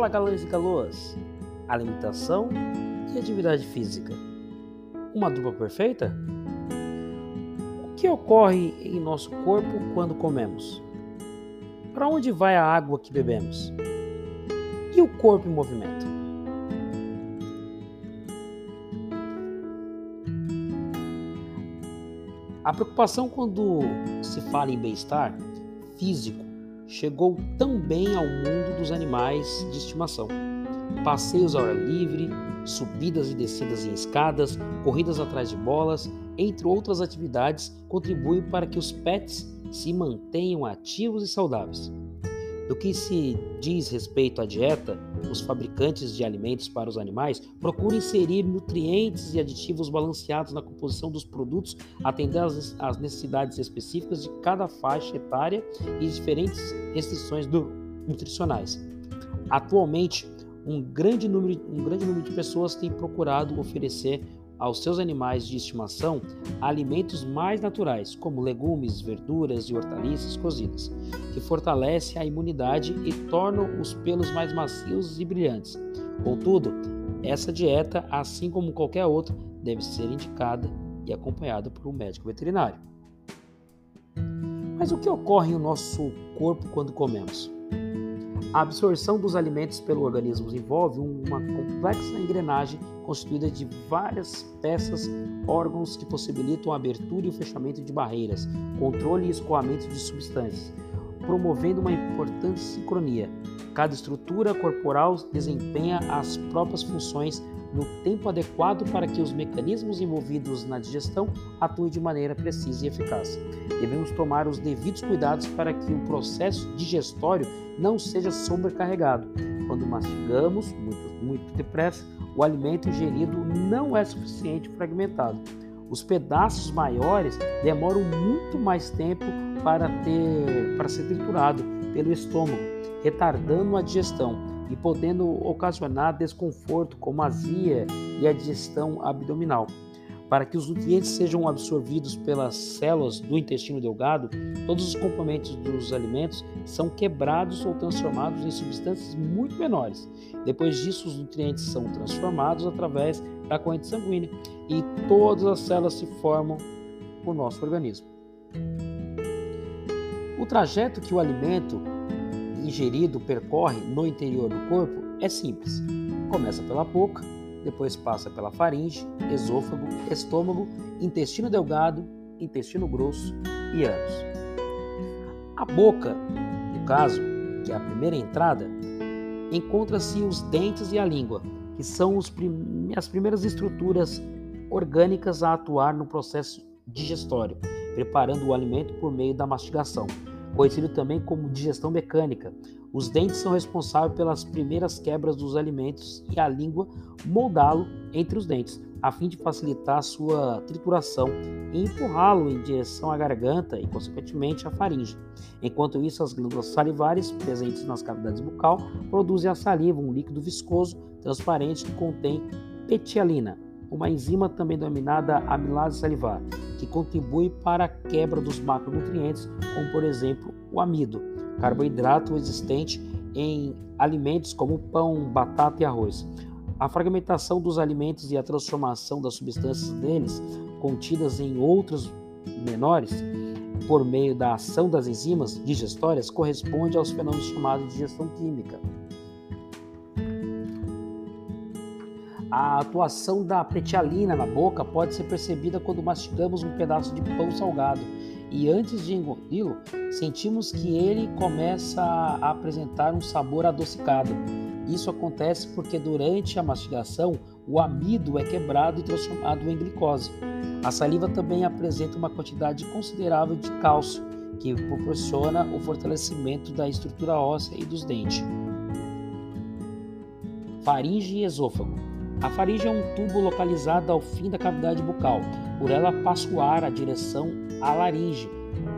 Fala galãs e galoas! Alimentação e atividade física. Uma dupla perfeita? O que ocorre em nosso corpo quando comemos? Para onde vai a água que bebemos? E o corpo em movimento? A preocupação quando se fala em bem-estar físico chegou também ao mundo dos animais de estimação. Passeios ao ar livre, subidas e descidas em escadas, corridas atrás de bolas, entre outras atividades, contribuem para que os pets se mantenham ativos e saudáveis. No que se diz respeito à dieta, os fabricantes de alimentos para os animais procuram inserir nutrientes e aditivos balanceados na composição dos produtos, atendendo às necessidades específicas de cada faixa etária e diferentes restrições nutricionais. Atualmente, um grande, número, um grande número de pessoas tem procurado oferecer aos seus animais de estimação alimentos mais naturais, como legumes, verduras e hortaliças cozidas, que fortalecem a imunidade e tornam os pelos mais macios e brilhantes. Contudo, essa dieta, assim como qualquer outra, deve ser indicada e acompanhada por um médico veterinário. Mas o que ocorre no nosso corpo quando comemos? A absorção dos alimentos pelo organismo envolve uma complexa engrenagem constituída de várias peças, órgãos que possibilitam a abertura e o fechamento de barreiras, controle e escoamento de substâncias, promovendo uma importante sincronia. Cada estrutura corporal desempenha as próprias funções no tempo adequado para que os mecanismos envolvidos na digestão atuem de maneira precisa e eficaz. Devemos tomar os devidos cuidados para que o processo digestório não seja sobrecarregado. Quando mastigamos muito, muito depressa, o alimento ingerido não é suficiente fragmentado. Os pedaços maiores demoram muito mais tempo para, ter, para ser triturado pelo estômago, retardando a digestão e podendo ocasionar desconforto como azia e a digestão abdominal. Para que os nutrientes sejam absorvidos pelas células do intestino delgado, todos os componentes dos alimentos são quebrados ou transformados em substâncias muito menores. Depois disso, os nutrientes são transformados através da corrente sanguínea e todas as células se formam o nosso organismo. O trajeto que o alimento ingerido percorre no interior do corpo é simples. Começa pela boca, depois passa pela faringe, esôfago, estômago, intestino delgado, intestino grosso e ânus. A boca, no caso, que é a primeira entrada, encontra-se os dentes e a língua, que são prim as primeiras estruturas orgânicas a atuar no processo digestório, preparando o alimento por meio da mastigação conhecido também como digestão mecânica. Os dentes são responsáveis pelas primeiras quebras dos alimentos e a língua moldá-lo entre os dentes, a fim de facilitar sua trituração e empurrá-lo em direção à garganta e, consequentemente, à faringe. Enquanto isso, as glândulas salivares presentes nas cavidades bucal produzem a saliva, um líquido viscoso transparente que contém petialina, uma enzima também denominada amilase salivar, que contribui para a quebra dos macronutrientes, como por exemplo o amido, carboidrato existente em alimentos como pão, batata e arroz. A fragmentação dos alimentos e a transformação das substâncias deles, contidas em outros menores, por meio da ação das enzimas digestórias, corresponde aos fenômenos chamados de digestão química. A atuação da pretialina na boca pode ser percebida quando mastigamos um pedaço de pão salgado e antes de engoli-lo, sentimos que ele começa a apresentar um sabor adocicado. Isso acontece porque durante a mastigação o amido é quebrado e transformado em glicose. A saliva também apresenta uma quantidade considerável de cálcio, que proporciona o fortalecimento da estrutura óssea e dos dentes. Faringe e esôfago. A faringe é um tubo localizado ao fim da cavidade bucal. Por ela passa o ar a direção à laringe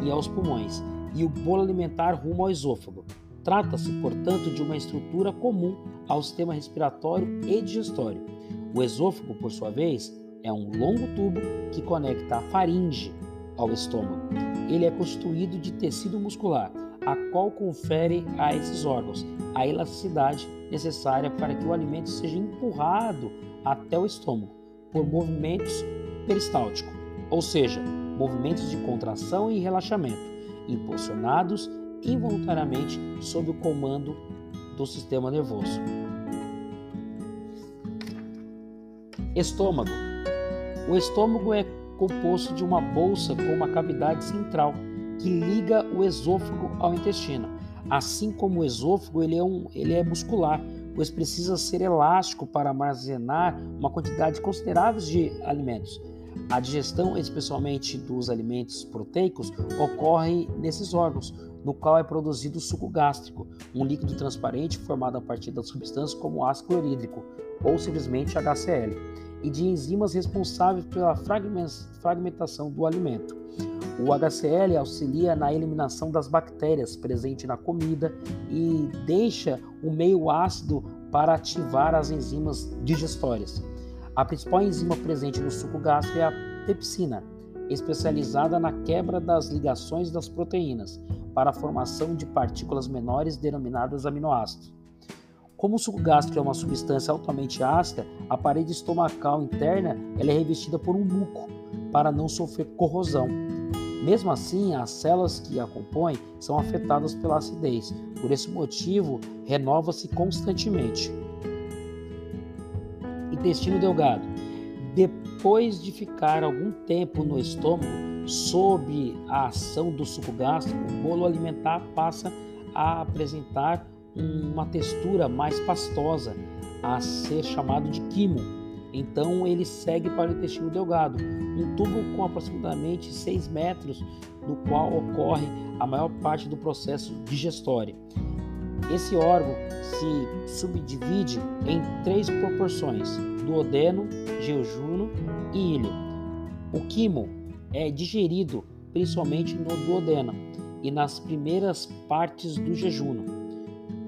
e aos pulmões, e o bolo alimentar rumo ao esôfago. Trata-se, portanto, de uma estrutura comum ao sistema respiratório e digestório. O esôfago, por sua vez, é um longo tubo que conecta a faringe ao estômago. Ele é constituído de tecido muscular. a qual confere a esses órgãos a elasticidade necessária para que o alimento seja empurrado até o estômago por movimentos peristálticos, ou seja, movimentos de contração e relaxamento, impulsionados involuntariamente sob o comando do sistema nervoso. Estômago. O estômago é composto de uma bolsa com uma cavidade central que liga o esôfago ao intestino. Assim como o esôfago, ele é, um, ele é muscular, pois precisa ser elástico para armazenar uma quantidade considerável de alimentos. A digestão, especialmente dos alimentos proteicos, ocorre nesses órgãos, no qual é produzido o suco gástrico, um líquido transparente formado a partir das substâncias como ácido clorídrico ou simplesmente HCl, e de enzimas responsáveis pela fragmentação do alimento. O HCl auxilia na eliminação das bactérias presentes na comida e deixa o meio ácido para ativar as enzimas digestórias. A principal enzima presente no suco gástrico é a pepsina, especializada na quebra das ligações das proteínas para a formação de partículas menores denominadas aminoácidos. Como o suco gástrico é uma substância altamente ácida, a parede estomacal interna é revestida por um muco para não sofrer corrosão. Mesmo assim, as células que a compõem são afetadas pela acidez. Por esse motivo, renova-se constantemente. Intestino delgado. Depois de ficar algum tempo no estômago, sob a ação do suco gástrico, o bolo alimentar passa a apresentar uma textura mais pastosa, a ser chamado de quimo. Então ele segue para o intestino delgado, um tubo com aproximadamente 6 metros, no qual ocorre a maior parte do processo digestório. Esse órgão se subdivide em três proporções: duodeno, jejunum e ilho. O quimo é digerido principalmente no duodeno e nas primeiras partes do jejum.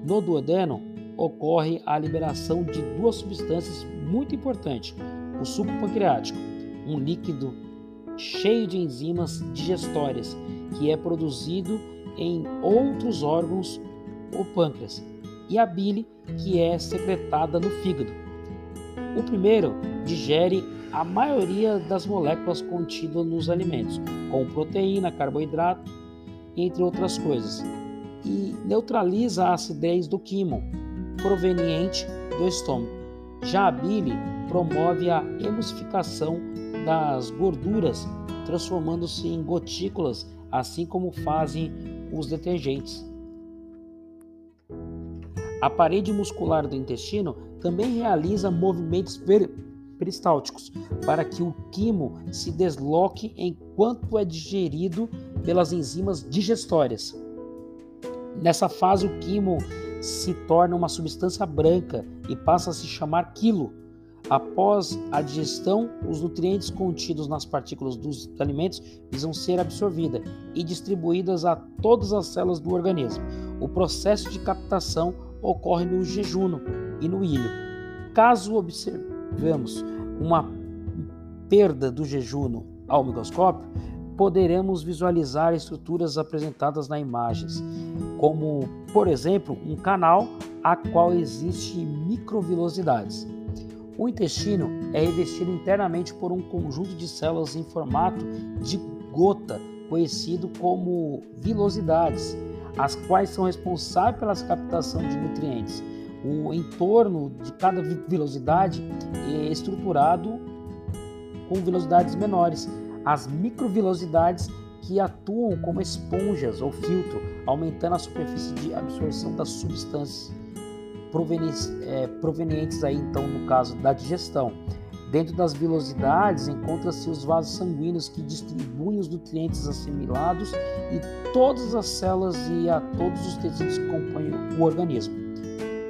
No duodeno ocorre a liberação de duas substâncias muito importantes: o suco pancreático, um líquido cheio de enzimas digestórias que é produzido em outros órgãos ou pâncreas, e a bile, que é secretada no fígado. O primeiro digere a maioria das moléculas contidas nos alimentos, como proteína, carboidrato, entre outras coisas, e neutraliza a acidez do quimo proveniente do estômago. Já a bile promove a emulsificação das gorduras, transformando-se em gotículas, assim como fazem os detergentes. A parede muscular do intestino também realiza movimentos peristálticos para que o quimo se desloque enquanto é digerido pelas enzimas digestórias. Nessa fase, o quimo se torna uma substância branca e passa a se chamar quilo. Após a digestão, os nutrientes contidos nas partículas dos alimentos visam ser absorvidas e distribuídas a todas as células do organismo. O processo de captação ocorre no jejum e no ilho. Caso observemos uma perda do jejum ao microscópio, poderemos visualizar estruturas apresentadas nas imagens, como, por exemplo, um canal a qual existem microvilosidades. O intestino é revestido internamente por um conjunto de células em formato de gota, conhecido como vilosidades, as quais são responsáveis pela captação de nutrientes. O entorno de cada vilosidade é estruturado com velocidades menores, as microvelocidades que atuam como esponjas ou filtro, aumentando a superfície de absorção das substâncias provenientes, é, provenientes aí então no caso da digestão. Dentro das velocidades encontra-se os vasos sanguíneos que distribuem os nutrientes assimilados e todas as células e a todos os tecidos que compõem o organismo.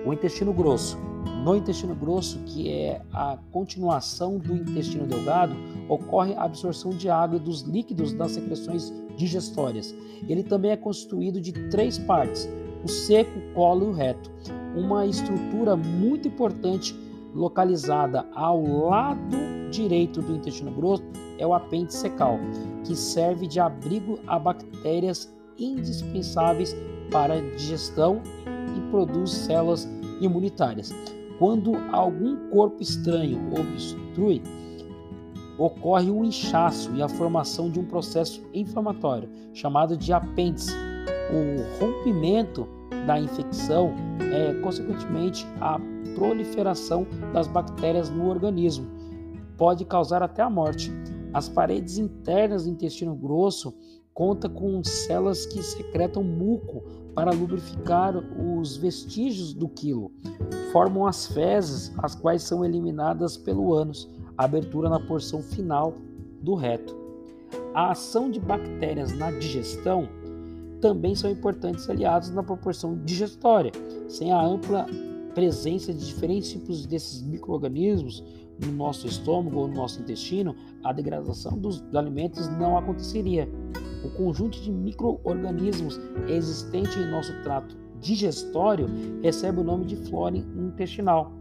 O intestino grosso no intestino grosso, que é a continuação do intestino delgado, ocorre a absorção de água e dos líquidos das secreções digestórias. Ele também é constituído de três partes: o seco, o colo e o reto. Uma estrutura muito importante localizada ao lado direito do intestino grosso é o apêndice secal, que serve de abrigo a bactérias indispensáveis para digestão e produz células imunitárias. Quando algum corpo estranho obstrui, ocorre um inchaço e a formação de um processo inflamatório chamado de apêndice. O rompimento da infecção é, consequentemente, a proliferação das bactérias no organismo. Pode causar até a morte. As paredes internas do intestino grosso conta com células que secretam muco para lubrificar os vestígios do quilo. Formam as fezes, as quais são eliminadas pelo ânus, abertura na porção final do reto. A ação de bactérias na digestão também são importantes aliados na proporção digestória. Sem a ampla presença de diferentes tipos desses micro-organismos no nosso estômago ou no nosso intestino, a degradação dos alimentos não aconteceria. O conjunto de micro-organismos existente em nosso trato digestório recebe o nome de flora intestinal.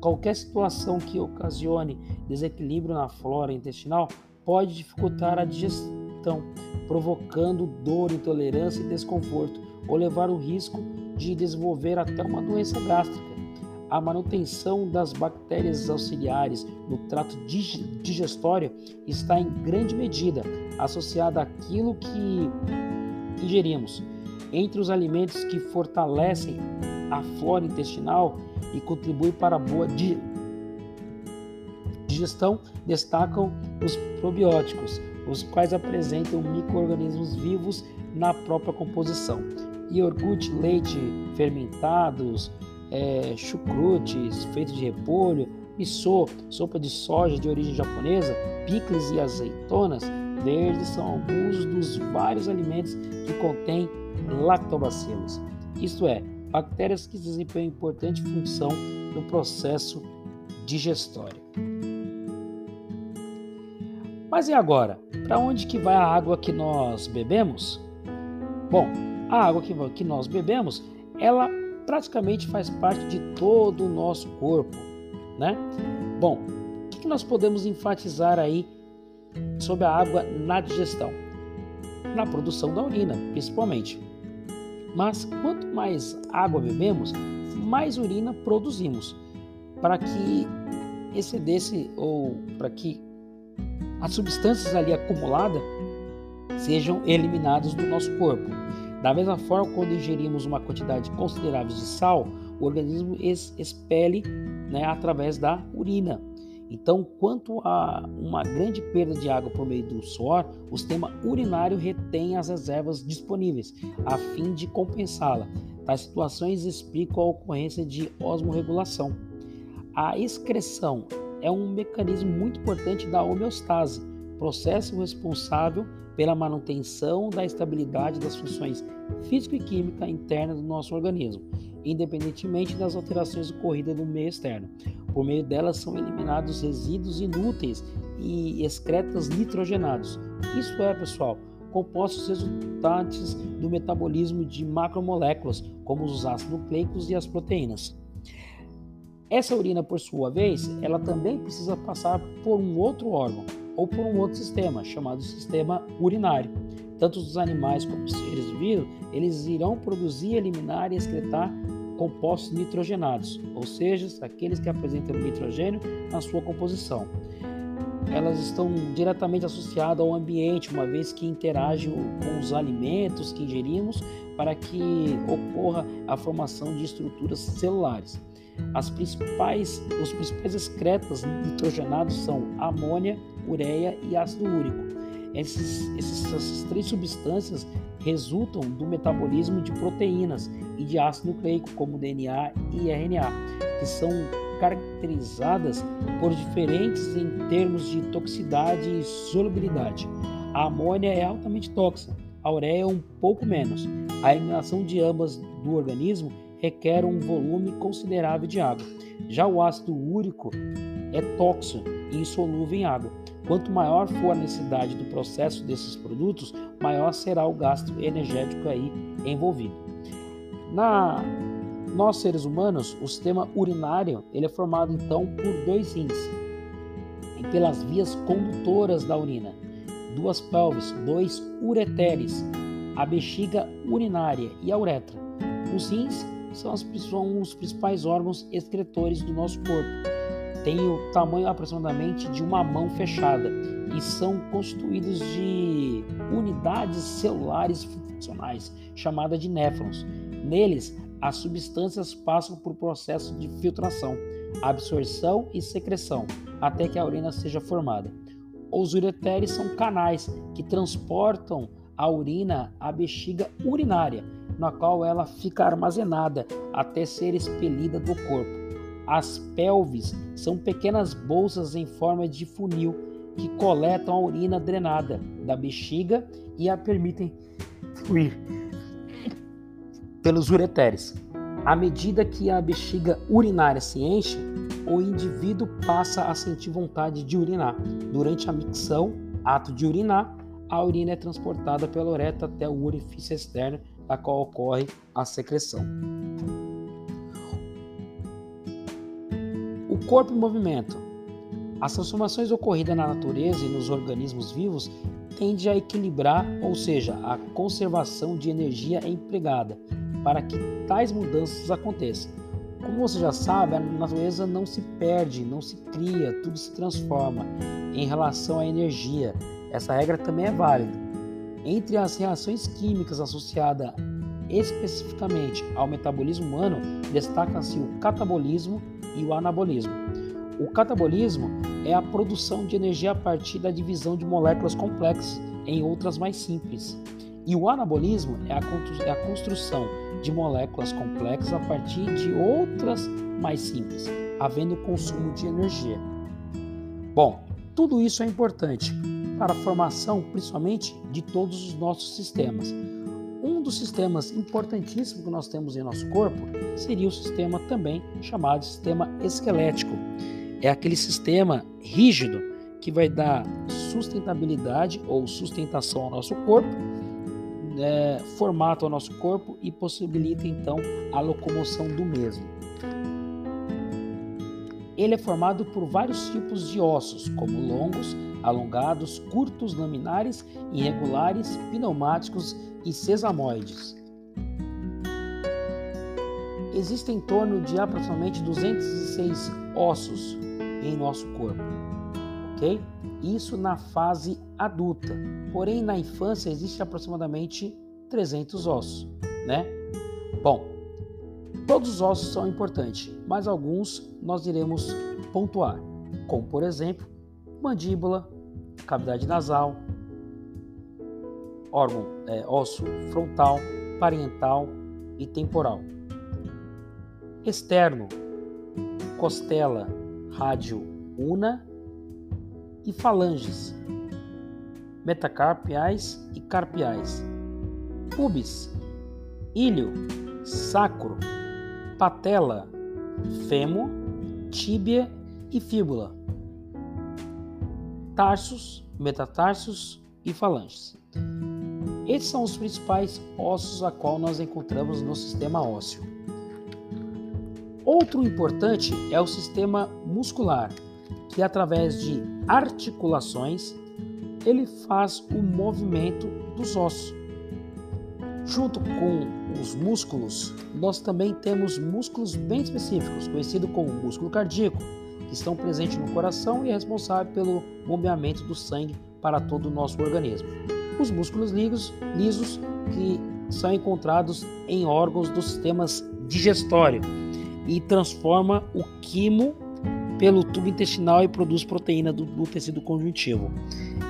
Qualquer situação que ocasione desequilíbrio na flora intestinal pode dificultar a digestão, provocando dor, intolerância e desconforto, ou levar o risco de desenvolver até uma doença gástrica a manutenção das bactérias auxiliares no trato digestório está em grande medida associada àquilo que ingerimos. Entre os alimentos que fortalecem a flora intestinal e contribuem para a boa digestão, destacam os probióticos, os quais apresentam micro-organismos vivos na própria composição. Iogurte, leite fermentados, é, chucrutes feitos de repolho, miso, sopa de soja de origem japonesa, picles e azeitonas verdes são alguns dos vários alimentos que contêm lactobacilos, isto é, bactérias que desempenham importante função no processo digestório. Mas e agora? Para onde que vai a água que nós bebemos? Bom, a água que, que nós bebemos, ela praticamente faz parte de todo o nosso corpo, né? Bom, o que nós podemos enfatizar aí sobre a água na digestão? Na produção da urina, principalmente. Mas quanto mais água bebemos, mais urina produzimos, para que excedesse ou para que as substâncias ali acumuladas sejam eliminadas do nosso corpo. Da mesma forma, quando ingerimos uma quantidade considerável de sal, o organismo expele né, através da urina. Então, quanto a uma grande perda de água por meio do suor, o sistema urinário retém as reservas disponíveis, a fim de compensá-la. Tais situações explicam a ocorrência de osmorregulação. A excreção é um mecanismo muito importante da homeostase, processo responsável pela manutenção da estabilidade das funções físico e química internas do nosso organismo, independentemente das alterações ocorridas no meio externo. Por meio delas são eliminados resíduos inúteis e excretas nitrogenados. Isso é, pessoal, compostos resultantes do metabolismo de macromoléculas, como os ácidos nucleicos e as proteínas. Essa urina, por sua vez, ela também precisa passar por um outro órgão, ou por um outro sistema, chamado sistema urinário. Tanto os animais como os seres vivos, eles irão produzir, eliminar e excretar compostos nitrogenados, ou seja, aqueles que apresentam nitrogênio na sua composição. Elas estão diretamente associadas ao ambiente, uma vez que interagem com os alimentos que ingerimos para que ocorra a formação de estruturas celulares. As principais, os principais excretas nitrogenados são amônia, ureia e ácido úrico. Essas três substâncias resultam do metabolismo de proteínas e de ácido nucleico, como DNA e RNA, que são caracterizadas por diferentes em termos de toxicidade e solubilidade. A amônia é altamente tóxica, a ureia é um pouco menos. A eliminação de ambas do organismo requer um volume considerável de água. Já o ácido úrico é tóxico e insolúvel em água. Quanto maior for a necessidade do processo desses produtos, maior será o gasto energético aí envolvido. Na nós seres humanos, o sistema urinário ele é formado então por dois rins e pelas vias condutoras da urina, duas pelves, dois ureteres, a bexiga urinária e a uretra. Os rins são, as, são os principais órgãos excretores do nosso corpo. Têm o tamanho aproximadamente de uma mão fechada e são constituídos de unidades celulares funcionais, chamadas de néfrons. Neles, as substâncias passam por processo de filtração, absorção e secreção, até que a urina seja formada. Os ureteres são canais que transportam a urina à bexiga urinária, na qual ela fica armazenada até ser expelida do corpo. As pelvis são pequenas bolsas em forma de funil que coletam a urina drenada da bexiga e a permitem fluir pelos ureteres. À medida que a bexiga urinária se enche, o indivíduo passa a sentir vontade de urinar. Durante a micção, ato de urinar, a urina é transportada pela uretra até o orifício externo, da qual ocorre a secreção. Corpo em movimento. As transformações ocorridas na natureza e nos organismos vivos tendem a equilibrar, ou seja, a conservação de energia empregada para que tais mudanças aconteçam. Como você já sabe, a natureza não se perde, não se cria, tudo se transforma em relação à energia. Essa regra também é válida. Entre as reações químicas associadas especificamente ao metabolismo humano, destacam-se o catabolismo e o anabolismo. O catabolismo é a produção de energia a partir da divisão de moléculas complexas em outras mais simples. E o anabolismo é a é construção de moléculas complexas a partir de outras mais simples, havendo consumo de energia. Bom, tudo isso é importante para a formação, principalmente, de todos os nossos sistemas. Dos sistemas importantíssimos que nós temos em nosso corpo seria o sistema também chamado sistema esquelético. É aquele sistema rígido que vai dar sustentabilidade ou sustentação ao nosso corpo é, formato ao nosso corpo e possibilita então a locomoção do mesmo. Ele é formado por vários tipos de ossos, como longos, alongados, curtos, laminares, irregulares, pneumáticos e sesamoides. Existem em torno de aproximadamente 206 ossos em nosso corpo, ok? Isso na fase adulta. Porém, na infância existe aproximadamente 300 ossos, né? Bom, todos os ossos são importantes, mas alguns nós iremos pontuar, como por exemplo, mandíbula, cavidade nasal, órgão é, osso frontal, parietal e temporal. Externo, costela, rádio una e falanges, metacarpiais e carpiais, pubis, ilho, sacro, patela, fêmur, tíbia e fíbula, tarsos, metatarsos e falanges. Esses são os principais ossos a qual nós encontramos no sistema ósseo. Outro importante é o sistema muscular, que através de articulações ele faz o movimento dos ossos. Junto com os músculos, nós também temos músculos bem específicos, conhecidos como músculo cardíaco, estão presentes no coração e é responsável pelo bombeamento do sangue para todo o nosso organismo. Os músculos lisos, lisos que são encontrados em órgãos dos sistemas digestório e transforma o quimo pelo tubo intestinal e produz proteína do, do tecido conjuntivo.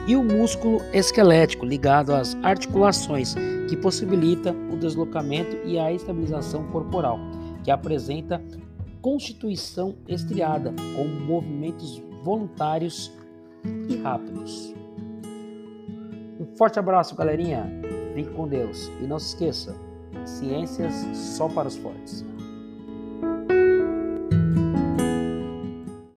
E o músculo esquelético, ligado às articulações, que possibilita o deslocamento e a estabilização corporal, que apresenta constituição estriada, com movimentos voluntários e rápidos. Um forte abraço, galerinha. Fique com Deus. E não se esqueça: ciências só para os fortes.